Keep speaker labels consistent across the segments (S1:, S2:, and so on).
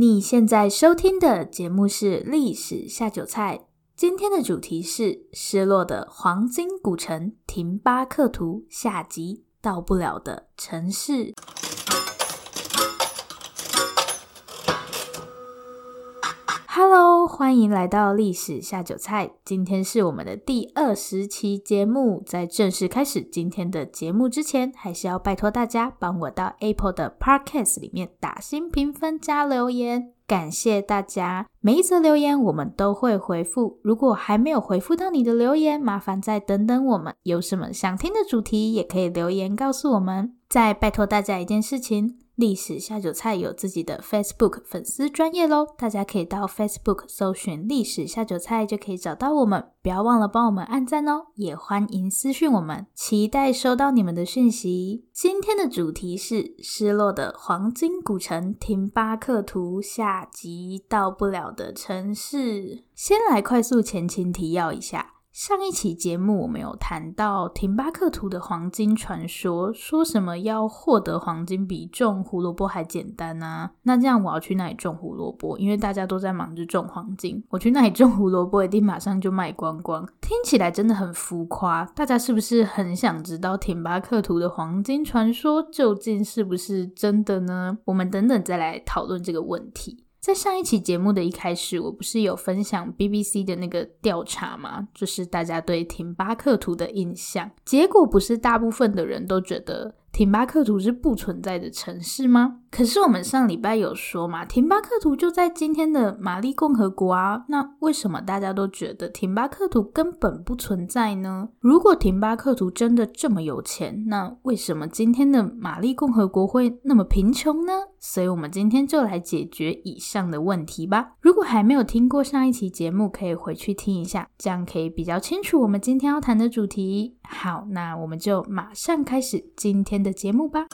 S1: 你现在收听的节目是《历史下酒菜》，今天的主题是失落的黄金古城廷巴克图下集，到不了的城市。Hello，欢迎来到历史下酒菜。今天是我们的第二十期节目。在正式开始今天的节目之前，还是要拜托大家帮我到 Apple 的 Podcast 里面打新评分加留言，感谢大家。每一则留言我们都会回复。如果还没有回复到你的留言，麻烦再等等我们。有什么想听的主题，也可以留言告诉我们。再拜托大家一件事情。历史下酒菜有自己的 Facebook 粉丝专业喽，大家可以到 Facebook 搜寻“历史下酒菜”就可以找到我们。不要忘了帮我们按赞哦，也欢迎私讯我们，期待收到你们的讯息。今天的主题是失落的黄金古城廷巴克图下集，到不了的城市。先来快速前情提要一下。上一期节目我们有谈到廷巴克图的黄金传说，说什么要获得黄金比种胡萝卜还简单啊？那这样我要去那里种胡萝卜，因为大家都在忙着种黄金，我去那里种胡萝卜一定马上就卖光光。听起来真的很浮夸，大家是不是很想知道廷巴克图的黄金传说究竟是不是真的呢？我们等等再来讨论这个问题。在上一期节目的一开始，我不是有分享 BBC 的那个调查吗？就是大家对廷巴克图的印象，结果不是大部分的人都觉得。廷巴克图是不存在的城市吗？可是我们上礼拜有说嘛，廷巴克图就在今天的马利共和国啊。那为什么大家都觉得廷巴克图根本不存在呢？如果廷巴克图真的这么有钱，那为什么今天的马利共和国会那么贫穷呢？所以，我们今天就来解决以上的问题吧。如果还没有听过上一期节目，可以回去听一下，这样可以比较清楚我们今天要谈的主题。好，那我们就马上开始今天的节目吧。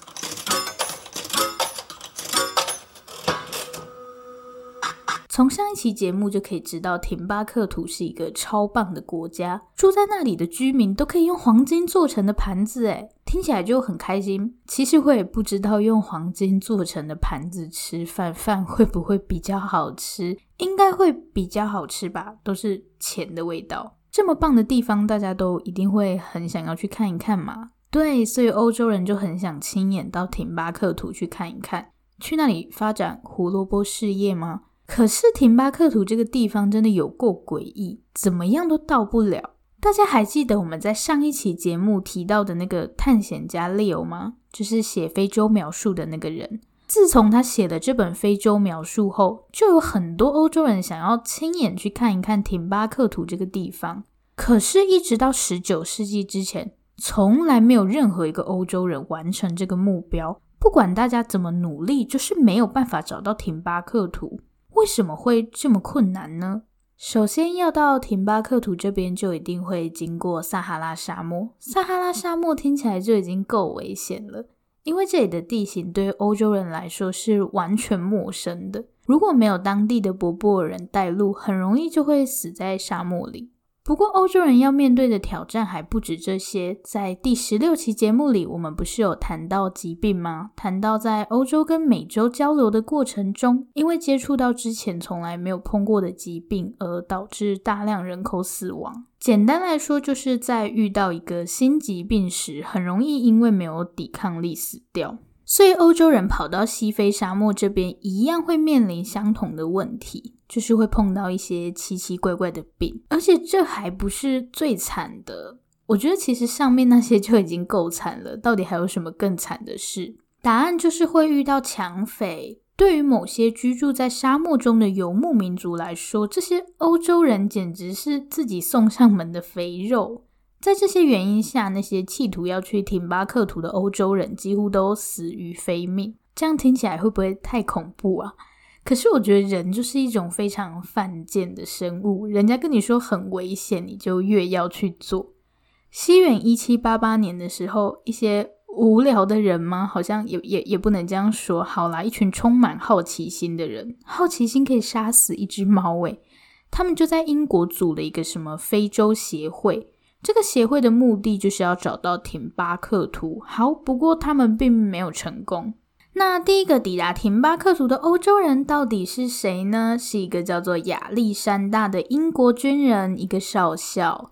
S1: 从上一期节目就可以知道，廷巴克图是一个超棒的国家，住在那里的居民都可以用黄金做成的盘子，诶，听起来就很开心。其实我也不知道用黄金做成的盘子吃饭，饭会不会比较好吃？应该会比较好吃吧，都是钱的味道。这么棒的地方，大家都一定会很想要去看一看嘛。对，所以欧洲人就很想亲眼到廷巴克图去看一看，去那里发展胡萝卜事业吗？可是廷巴克图这个地方真的有够诡异，怎么样都到不了。大家还记得我们在上一期节目提到的那个探险家 Leo 吗？就是写非洲描述的那个人。自从他写了这本非洲描述后，就有很多欧洲人想要亲眼去看一看廷巴克图这个地方。可是，一直到十九世纪之前，从来没有任何一个欧洲人完成这个目标。不管大家怎么努力，就是没有办法找到廷巴克图。为什么会这么困难呢？首先要到廷巴克图这边，就一定会经过撒哈拉沙漠。撒哈拉沙漠听起来就已经够危险了，因为这里的地形对欧洲人来说是完全陌生的。如果没有当地的柏柏尔人带路，很容易就会死在沙漠里。不过，欧洲人要面对的挑战还不止这些。在第十六期节目里，我们不是有谈到疾病吗？谈到在欧洲跟美洲交流的过程中，因为接触到之前从来没有碰过的疾病，而导致大量人口死亡。简单来说，就是在遇到一个新疾病时，很容易因为没有抵抗力死掉。所以，欧洲人跑到西非沙漠这边，一样会面临相同的问题。就是会碰到一些奇奇怪怪的病，而且这还不是最惨的。我觉得其实上面那些就已经够惨了，到底还有什么更惨的事？答案就是会遇到抢匪。对于某些居住在沙漠中的游牧民族来说，这些欧洲人简直是自己送上门的肥肉。在这些原因下，那些企图要去廷巴克图的欧洲人几乎都死于非命。这样听起来会不会太恐怖啊？可是我觉得人就是一种非常犯贱的生物，人家跟你说很危险，你就越要去做。西元一七八八年的时候，一些无聊的人吗？好像也也也不能这样说。好啦，一群充满好奇心的人，好奇心可以杀死一只猫诶。他们就在英国组了一个什么非洲协会，这个协会的目的就是要找到廷巴克图。好，不过他们并没有成功。那第一个抵达廷巴克图的欧洲人到底是谁呢？是一个叫做亚历山大的英国军人，一个少校。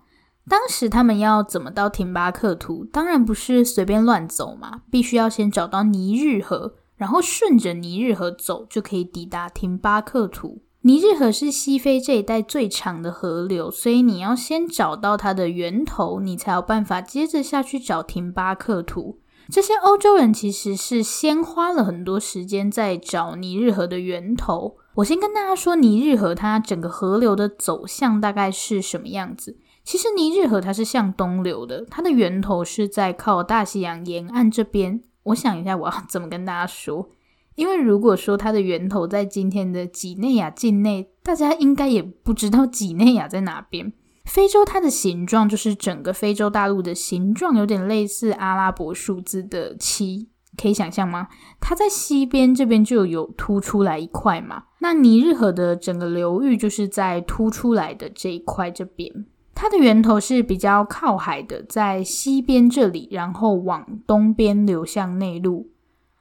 S1: 当时他们要怎么到廷巴克图？当然不是随便乱走嘛，必须要先找到尼日河，然后顺着尼日河走，就可以抵达廷巴克图。尼日河是西非这一带最长的河流，所以你要先找到它的源头，你才有办法接着下去找廷巴克图。这些欧洲人其实是先花了很多时间在找尼日河的源头。我先跟大家说，尼日河它整个河流的走向大概是什么样子。其实尼日河它是向东流的，它的源头是在靠大西洋沿岸这边。我想一下，我要怎么跟大家说？因为如果说它的源头在今天的几内亚境内，大家应该也不知道几内亚在哪边。非洲它的形状就是整个非洲大陆的形状，有点类似阿拉伯数字的七，可以想象吗？它在西边这边就有凸出来一块嘛。那尼日河的整个流域就是在凸出来的这一块这边，它的源头是比较靠海的，在西边这里，然后往东边流向内陆。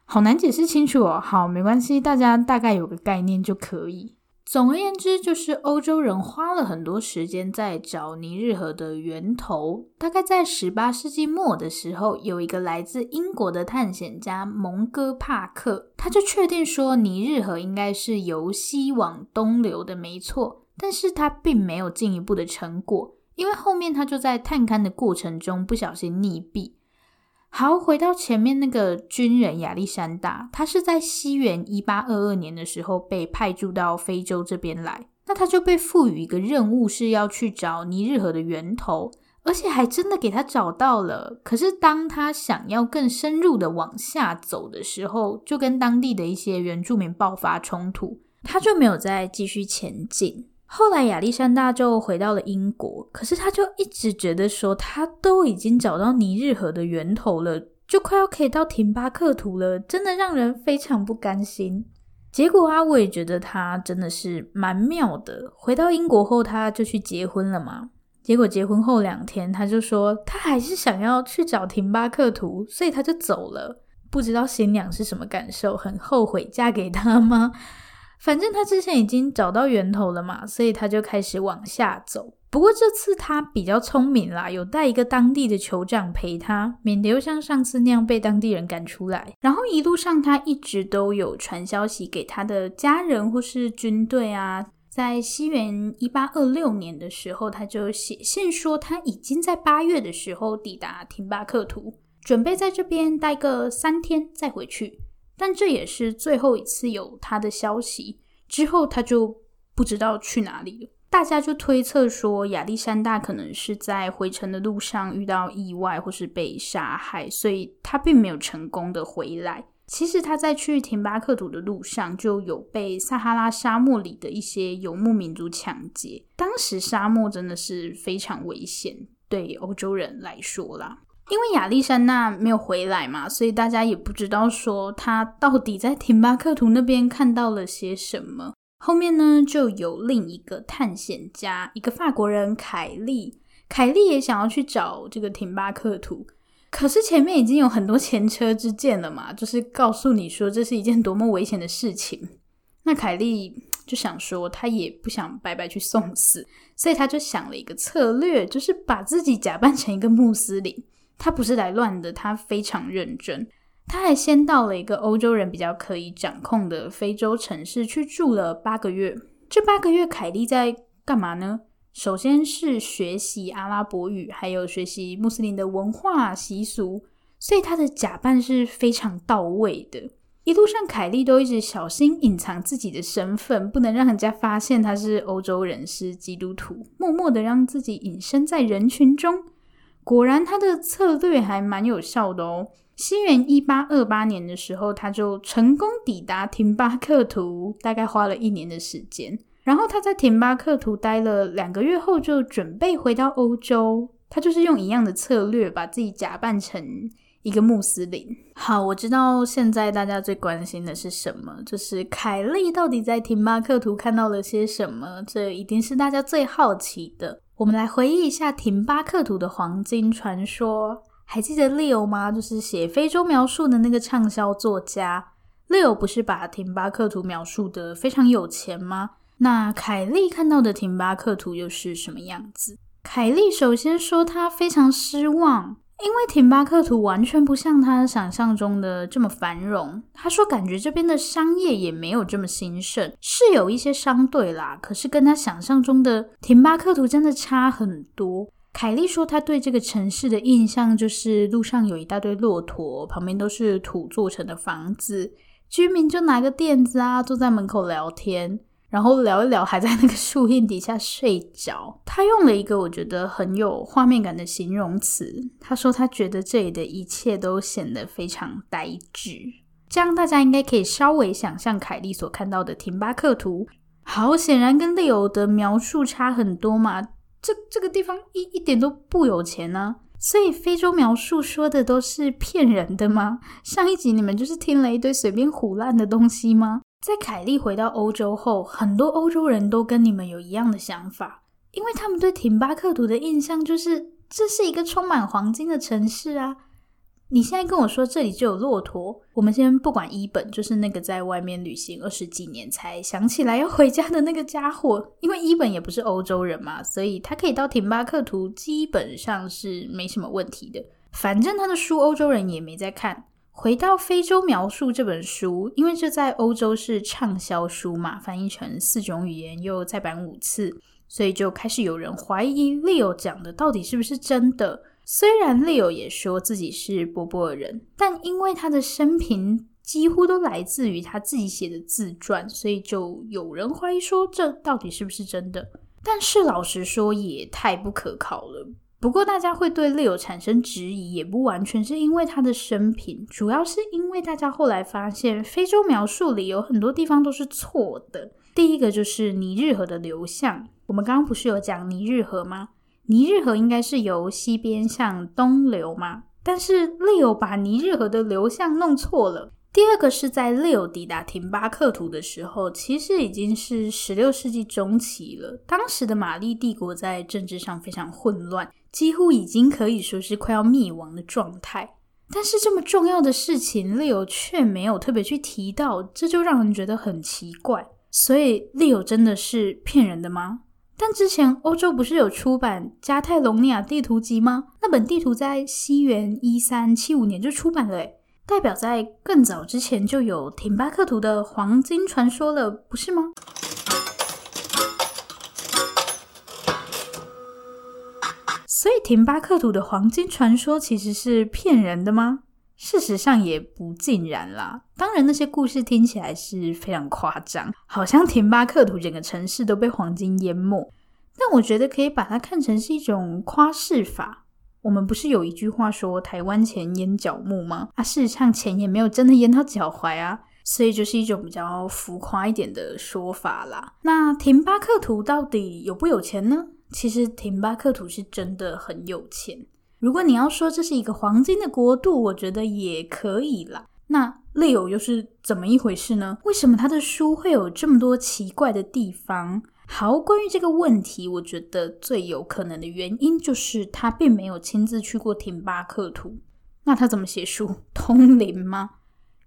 S1: 好难解释清楚哦。好，没关系，大家大概有个概念就可以。总而言之，就是欧洲人花了很多时间在找尼日河的源头。大概在十八世纪末的时候，有一个来自英国的探险家蒙哥帕克，他就确定说尼日河应该是由西往东流的，没错。但是他并没有进一步的成果，因为后面他就在探勘的过程中不小心溺毙。好，回到前面那个军人亚历山大，他是在西元一八二二年的时候被派驻到非洲这边来，那他就被赋予一个任务，是要去找尼日河的源头，而且还真的给他找到了。可是当他想要更深入的往下走的时候，就跟当地的一些原住民爆发冲突，他就没有再继续前进。后来亚历山大就回到了英国，可是他就一直觉得说，他都已经找到尼日河的源头了，就快要可以到廷巴克图了，真的让人非常不甘心。结果啊，我也觉得他真的是蛮妙的。回到英国后，他就去结婚了嘛。结果结婚后两天，他就说他还是想要去找廷巴克图，所以他就走了。不知道新娘是什么感受，很后悔嫁给他吗？反正他之前已经找到源头了嘛，所以他就开始往下走。不过这次他比较聪明啦，有带一个当地的酋长陪他，免得又像上次那样被当地人赶出来。然后一路上他一直都有传消息给他的家人或是军队啊。在西元一八二六年的时候，他就写信说他已经在八月的时候抵达廷巴克图，准备在这边待个三天再回去。但这也是最后一次有他的消息，之后他就不知道去哪里了。大家就推测说，亚历山大可能是在回程的路上遇到意外，或是被杀害，所以他并没有成功的回来。其实他在去廷巴克图的路上，就有被撒哈拉沙漠里的一些游牧民族抢劫。当时沙漠真的是非常危险，对欧洲人来说啦。因为亚历山大没有回来嘛，所以大家也不知道说他到底在廷巴克图那边看到了些什么。后面呢，就有另一个探险家，一个法国人凯利，凯利也想要去找这个廷巴克图，可是前面已经有很多前车之鉴了嘛，就是告诉你说这是一件多么危险的事情。那凯利就想说，他也不想白白去送死，所以他就想了一个策略，就是把自己假扮成一个穆斯林。他不是来乱的，他非常认真。他还先到了一个欧洲人比较可以掌控的非洲城市去住了八个月。这八个月，凯利在干嘛呢？首先是学习阿拉伯语，还有学习穆斯林的文化习俗，所以他的假扮是非常到位的。一路上，凯莉都一直小心隐藏自己的身份，不能让人家发现他是欧洲人，是基督徒，默默的让自己隐身在人群中。果然，他的策略还蛮有效的哦。西元一八二八年的时候，他就成功抵达廷巴克图，大概花了一年的时间。然后他在廷巴克图待了两个月后，就准备回到欧洲。他就是用一样的策略，把自己假扮成一个穆斯林。好，我知道现在大家最关心的是什么，就是凯利到底在廷巴克图看到了些什么？这一定是大家最好奇的。我们来回忆一下廷巴克图的黄金传说，还记得 Leo 吗？就是写非洲描述的那个畅销作家 Leo 不是把廷巴克图描述得非常有钱吗？那凯莉看到的廷巴克图又是什么样子？凯莉首先说她非常失望。因为廷巴克图完全不像他想象中的这么繁荣，他说感觉这边的商业也没有这么兴盛，是有一些商队啦，可是跟他想象中的廷巴克图真的差很多。凯莉说他对这个城市的印象就是路上有一大堆骆驼，旁边都是土做成的房子，居民就拿个垫子啊，坐在门口聊天。然后聊一聊，还在那个树荫底下睡着。他用了一个我觉得很有画面感的形容词，他说他觉得这里的一切都显得非常呆滞。这样大家应该可以稍微想象凯莉所看到的廷巴克图。好，显然跟 Leo 的描述差很多嘛。这这个地方一一点都不有钱呢、所以非洲描述说的都是骗人的吗？上一集你们就是听了一堆随便唬烂的东西吗？在凯莉回到欧洲后，很多欧洲人都跟你们有一样的想法，因为他们对廷巴克图的印象就是这是一个充满黄金的城市啊。你现在跟我说这里就有骆驼，我们先不管伊本，就是那个在外面旅行二十几年才想起来要回家的那个家伙，因为伊本也不是欧洲人嘛，所以他可以到廷巴克图基本上是没什么问题的。反正他的书欧洲人也没在看。回到非洲描述这本书，因为这在欧洲是畅销书嘛，翻译成四种语言又再版五次，所以就开始有人怀疑 Leo 讲的到底是不是真的。虽然 Leo 也说自己是波波尔人，但因为他的生平几乎都来自于他自己写的自传，所以就有人怀疑说这到底是不是真的。但是老实说，也太不可靠了。不过，大家会对 Leo 产生质疑，也不完全是因为他的生平，主要是因为大家后来发现，非洲描述里有很多地方都是错的。第一个就是尼日河的流向，我们刚刚不是有讲尼日河吗？尼日河应该是由西边向东流嘛，但是 Leo 把尼日河的流向弄错了。第二个是在 Leo 抵达廷巴克图的时候，其实已经是十六世纪中期了。当时的玛丽帝国在政治上非常混乱，几乎已经可以说是快要灭亡的状态。但是这么重要的事情，Leo 却没有特别去提到，这就让人觉得很奇怪。所以 Leo 真的是骗人的吗？但之前欧洲不是有出版《加泰隆尼亚地图集》吗？那本地图在西元一三七五年就出版了，诶代表在更早之前就有廷巴克图的黄金传说了，不是吗？廷巴克图的黄金传说其实是骗人的吗？事实上也不尽然啦。当然，那些故事听起来是非常夸张，好像廷巴克图整个城市都被黄金淹没。但我觉得可以把它看成是一种夸饰法。我们不是有一句话说“台湾钱淹脚目”吗？啊，事实上钱也没有真的淹到脚踝啊，所以就是一种比较浮夸一点的说法啦。那廷巴克图到底有不有钱呢？其实廷巴克图是真的很有钱。如果你要说这是一个黄金的国度，我觉得也可以啦。那 Leo 又是怎么一回事呢？为什么他的书会有这么多奇怪的地方？好，关于这个问题，我觉得最有可能的原因就是他并没有亲自去过廷巴克图。那他怎么写书？通灵吗？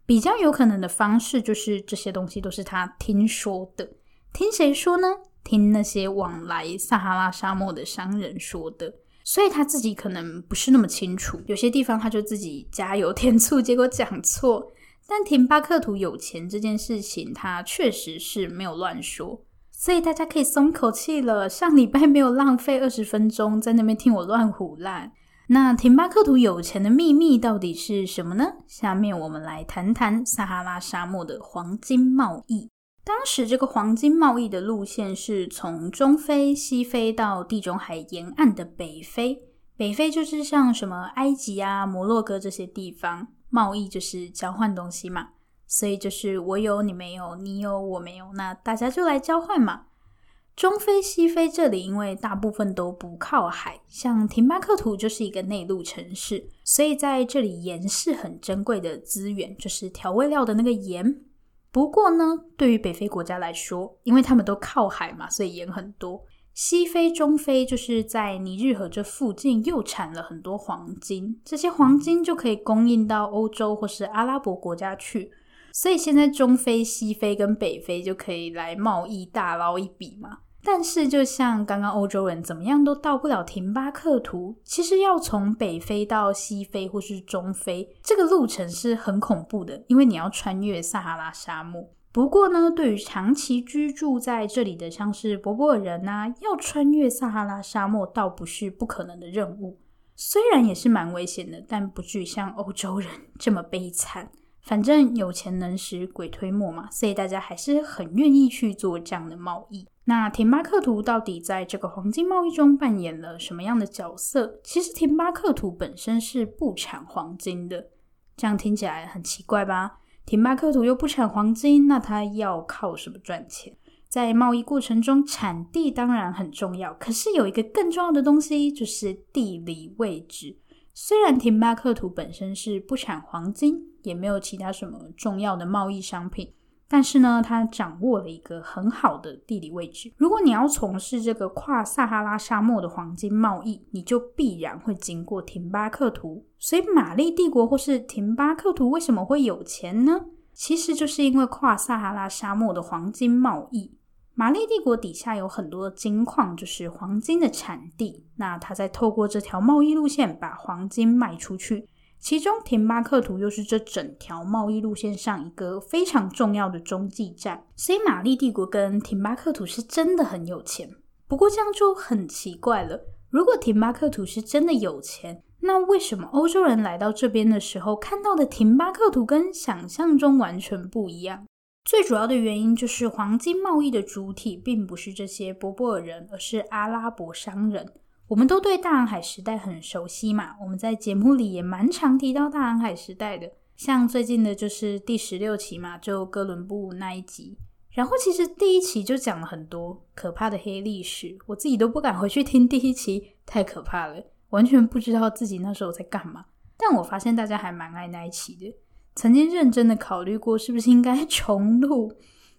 S1: 比较有可能的方式就是这些东西都是他听说的。听谁说呢？听那些往来撒哈拉沙漠的商人说的。所以他自己可能不是那么清楚，有些地方他就自己加油添醋，结果讲错。但廷巴克图有钱这件事情，他确实是没有乱说。所以大家可以松口气了，上礼拜没有浪费二十分钟在那边听我乱胡烂。那廷巴克图有钱的秘密到底是什么呢？下面我们来谈谈撒哈拉沙漠的黄金贸易。当时这个黄金贸易的路线是从中非、西非到地中海沿岸的北非。北非就是像什么埃及啊、摩洛哥这些地方，贸易就是交换东西嘛。所以就是我有你没有，你有我没有，那大家就来交换嘛。中非、西非这里因为大部分都不靠海，像廷巴克图就是一个内陆城市，所以在这里盐是很珍贵的资源，就是调味料的那个盐。不过呢，对于北非国家来说，因为他们都靠海嘛，所以盐很多。西非、中非就是在尼日河这附近又产了很多黄金，这些黄金就可以供应到欧洲或是阿拉伯国家去。所以现在中非、西非跟北非就可以来贸易大捞一笔嘛。但是就像刚刚欧洲人怎么样都到不了廷巴克图，其实要从北非到西非或是中非，这个路程是很恐怖的，因为你要穿越撒哈拉沙漠。不过呢，对于长期居住在这里的像是柏柏尔人呐、啊，要穿越撒哈拉沙漠倒不是不可能的任务。虽然也是蛮危险的，但不至于像欧洲人这么悲惨。反正有钱能使鬼推磨嘛，所以大家还是很愿意去做这样的贸易。那廷巴克图到底在这个黄金贸易中扮演了什么样的角色？其实廷巴克图本身是不产黄金的，这样听起来很奇怪吧？廷巴克图又不产黄金，那它要靠什么赚钱？在贸易过程中，产地当然很重要，可是有一个更重要的东西，就是地理位置。虽然廷巴克图本身是不产黄金，也没有其他什么重要的贸易商品。但是呢，它掌握了一个很好的地理位置。如果你要从事这个跨撒哈拉沙漠的黄金贸易，你就必然会经过廷巴克图。所以，马利帝国或是廷巴克图为什么会有钱呢？其实就是因为跨撒哈拉沙漠的黄金贸易。马利帝国底下有很多的金矿，就是黄金的产地。那它再透过这条贸易路线把黄金卖出去。其中，廷巴克图又是这整条贸易路线上一个非常重要的中继站，所以马利帝国跟廷巴克图是真的很有钱。不过这样就很奇怪了，如果廷巴克图是真的有钱，那为什么欧洲人来到这边的时候看到的廷巴克图跟想象中完全不一样？最主要的原因就是黄金贸易的主体并不是这些波波尔人，而是阿拉伯商人。我们都对大航海时代很熟悉嘛，我们在节目里也蛮常提到大航海时代的，像最近的就是第十六期嘛，就哥伦布那一集。然后其实第一期就讲了很多可怕的黑历史，我自己都不敢回去听第一期，太可怕了，完全不知道自己那时候在干嘛。但我发现大家还蛮爱那一期的，曾经认真的考虑过是不是应该 重录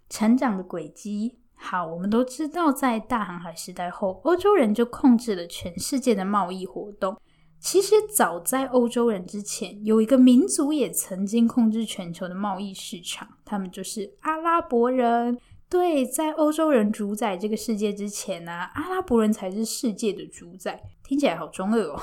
S1: 成长的轨迹。好，我们都知道，在大航海时代后，欧洲人就控制了全世界的贸易活动。其实，早在欧洲人之前，有一个民族也曾经控制全球的贸易市场，他们就是阿拉伯人。对，在欧洲人主宰这个世界之前呢、阿拉伯人才是世界的主宰。听起来好中二哦。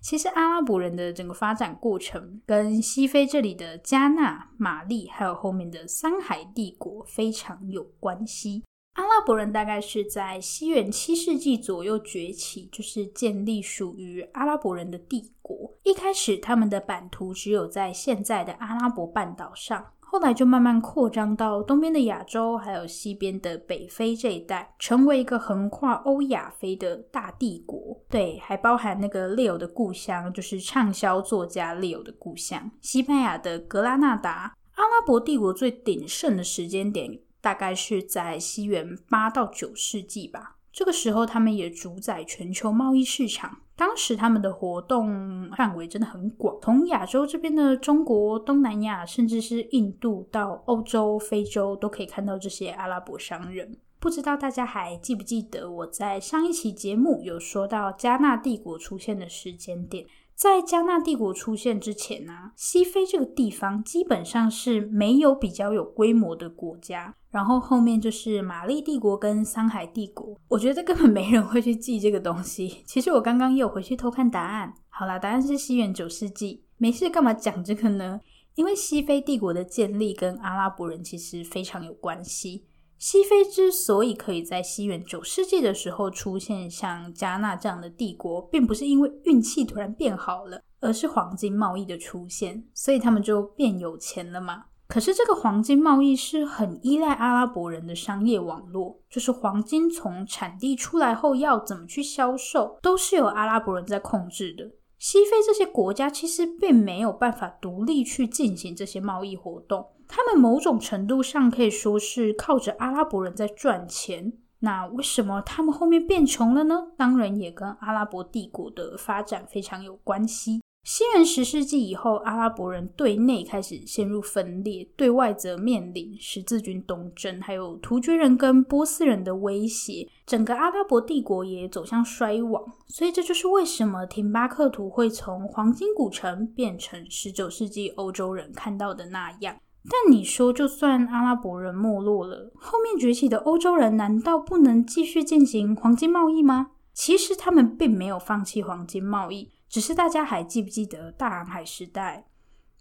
S1: 其实，阿拉伯人的整个发展过程，跟西非这里的加纳、马利，还有后面的桑海帝国非常有关系。阿拉伯人大概是在西元七世纪左右崛起，就是建立属于阿拉伯人的帝国。一开始，他们的版图只有在现在的阿拉伯半岛上，后来就慢慢扩张到东边的亚洲，还有西边的北非这一带，成为一个横跨欧亚非的大帝国。对，还包含那个 Leo 的故乡，就是畅销作家 Leo 的故乡——西班牙的格拉纳达。阿拉伯帝国最鼎盛的时间点。大概是在西元八到九世纪吧。这个时候，他们也主宰全球贸易市场。当时他们的活动范围真的很广，从亚洲这边的中国、东南亚，甚至是印度到欧洲、非洲，都可以看到这些阿拉伯商人。不知道大家还记不记得我在上一期节目有说到加纳帝国出现的时间点？在加纳帝国出现之前呢、啊，西非这个地方基本上是没有比较有规模的国家。然后后面就是马利帝国跟桑海帝国。我觉得根本没人会去记这个东西。其实我刚刚也有回去偷看答案。好啦，答案是西元九世纪。没事干嘛讲这个呢？因为西非帝国的建立跟阿拉伯人其实非常有关系。西非之所以可以在西元九世纪的时候出现像加纳这样的帝国，并不是因为运气突然变好了，而是黄金贸易的出现，所以他们就变有钱了嘛。可是这个黄金贸易是很依赖阿拉伯人的商业网络，就是黄金从产地出来后要怎么去销售，都是由阿拉伯人在控制的。西非这些国家其实并没有办法独立去进行这些贸易活动。他们某种程度上可以说是靠着阿拉伯人在赚钱。那为什么他们后面变穷了呢？当然也跟阿拉伯帝国的发展非常有关系。西元十世纪以后，阿拉伯人对内开始陷入分裂，对外则面临十字军东征，还有突厥人跟波斯人的威胁，整个阿拉伯帝国也走向衰亡。所以这就是为什么廷巴克图会从黄金古城变成十九世纪欧洲人看到的那样。但你说，就算阿拉伯人没落了，后面崛起的欧洲人难道不能继续进行黄金贸易吗？其实他们并没有放弃黄金贸易，只是大家还记不记得大航海时代？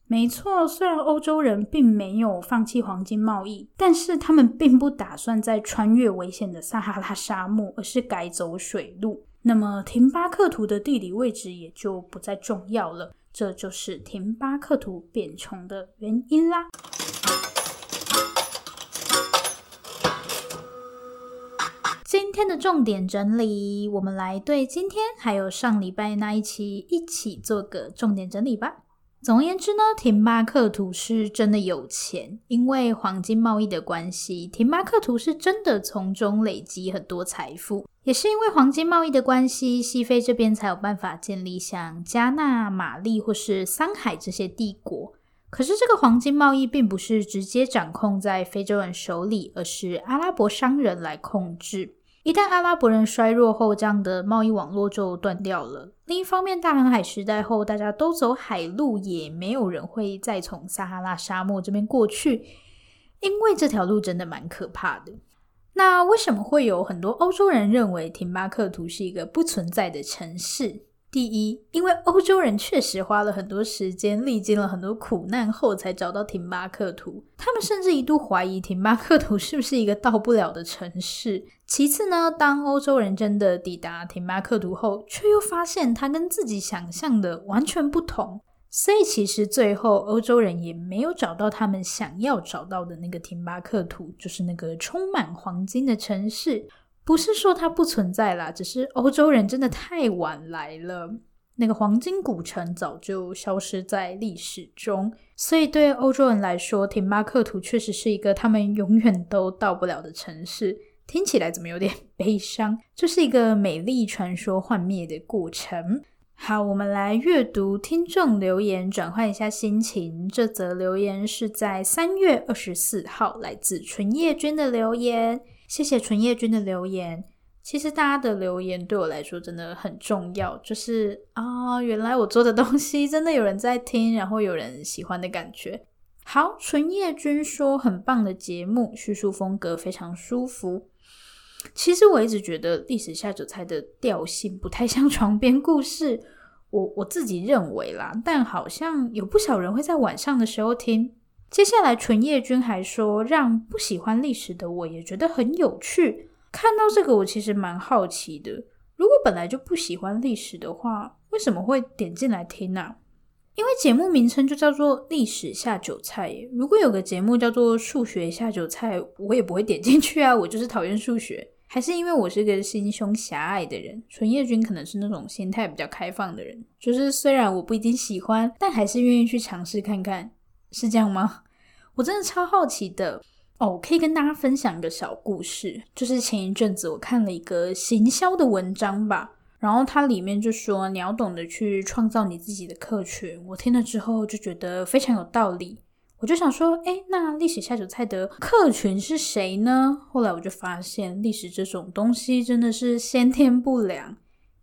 S1: 没错，虽然欧洲人并没有放弃黄金贸易，但是他们并不打算再穿越危险的撒哈拉沙漠，而是改走水路。那么，廷巴克图的地理位置也就不再重要了。这就是廷巴克图变穷的原因啦。今天的重点整理，我们来对今天还有上礼拜那一期一起做个重点整理吧。总而言之呢，廷巴克图是真的有钱，因为黄金贸易的关系，廷巴克图是真的从中累积很多财富。也是因为黄金贸易的关系，西非这边才有办法建立像加纳、马利或是桑海这些帝国。可是这个黄金贸易并不是直接掌控在非洲人手里，而是阿拉伯商人来控制。一旦阿拉伯人衰弱后，这样的贸易网络就断掉了。另一方面，大航海时代后，大家都走海路，也没有人会再从撒哈拉沙漠这边过去，因为这条路真的蛮可怕的。那为什么会有很多欧洲人认为廷巴克图是一个不存在的城市？第一，因为欧洲人确实花了很多时间，历经了很多苦难后才找到廷巴克图。他们甚至一度怀疑廷巴克图是不是一个到不了的城市。其次呢，当欧洲人真的抵达廷巴克图后，却又发现它跟自己想象的完全不同。所以其实最后欧洲人也没有找到他们想要找到的那个廷巴克图，就是那个充满黄金的城市。不是说它不存在啦，只是欧洲人真的太晚来了，那个黄金古城早就消失在历史中。所以对欧洲人来说，廷巴克图确实是一个他们永远都到不了的城市。听起来怎么有点悲伤？这是一个美丽传说幻灭的过程。好，我们来阅读听众留言，转换一下心情。这则留言是在三月二十四号，来自纯叶君的留言。谢谢纯叶君的留言。其实大家的留言对我来说真的很重要，就是啊，原来我做的东西真的有人在听，然后有人喜欢的感觉。好，纯叶君说很棒的节目，叙述风格非常舒服。其实我一直觉得历史下酒菜的调性不太像床边故事，我我自己认为啦，但好像有不少人会在晚上的时候听。接下来纯叶君还说，让不喜欢历史的我也觉得很有趣。看到这个，我其实蛮好奇的。如果本来就不喜欢历史的话，为什么会点进来听呢？啊？因为节目名称就叫做历史下酒菜耶。如果有个节目叫做数学下酒菜，我也不会点进去啊。我就是讨厌数学。还是因为我是个心胸狭隘的人，纯叶君可能是那种心态比较开放的人，就是虽然我不一定喜欢，但还是愿意去尝试看看，是这样吗？我真的超好奇的哦，可以跟大家分享一个小故事，就是前一阵子我看了一个行销的文章吧，然后它里面就说你要懂得去创造你自己的客群，我听了之后就觉得非常有道理。我就想说，诶，那历史下酒菜的客群是谁呢？后来我就发现，历史这种东西真的是先天不良，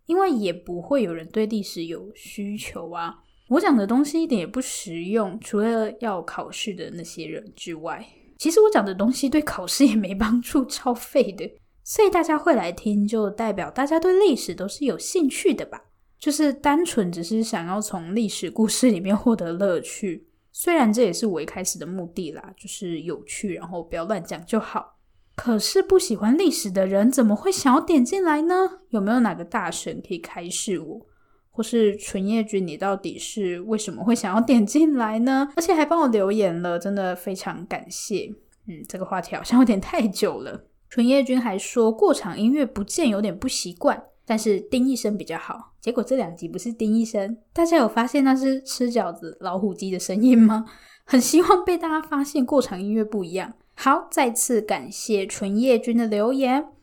S1: 因为也不会有人对历史有需求啊。我讲的东西一点也不实用，除了要考试的那些人之外，其实我讲的东西对考试也没帮助，超废的。所以大家会来听，就代表大家对历史都是有兴趣的吧？就是单纯只是想要从历史故事里面获得乐趣。虽然这也是我一开始的目的啦，就是有趣，然后不要乱讲就好。可是不喜欢历史的人怎么会想要点进来呢？有没有哪个大神可以开示我？或是纯叶君，你到底是为什么会想要点进来呢？而且还帮我留言了，真的非常感谢。嗯，这个话题好像有点太久了。纯叶君还说过场音乐不见有点不习惯。但是丁一声比较好，结果这两集不是丁一声，大家有发现那是吃饺子老虎机的声音吗？很希望被大家发现过场音乐不一样。好，再次感谢纯叶君的留言。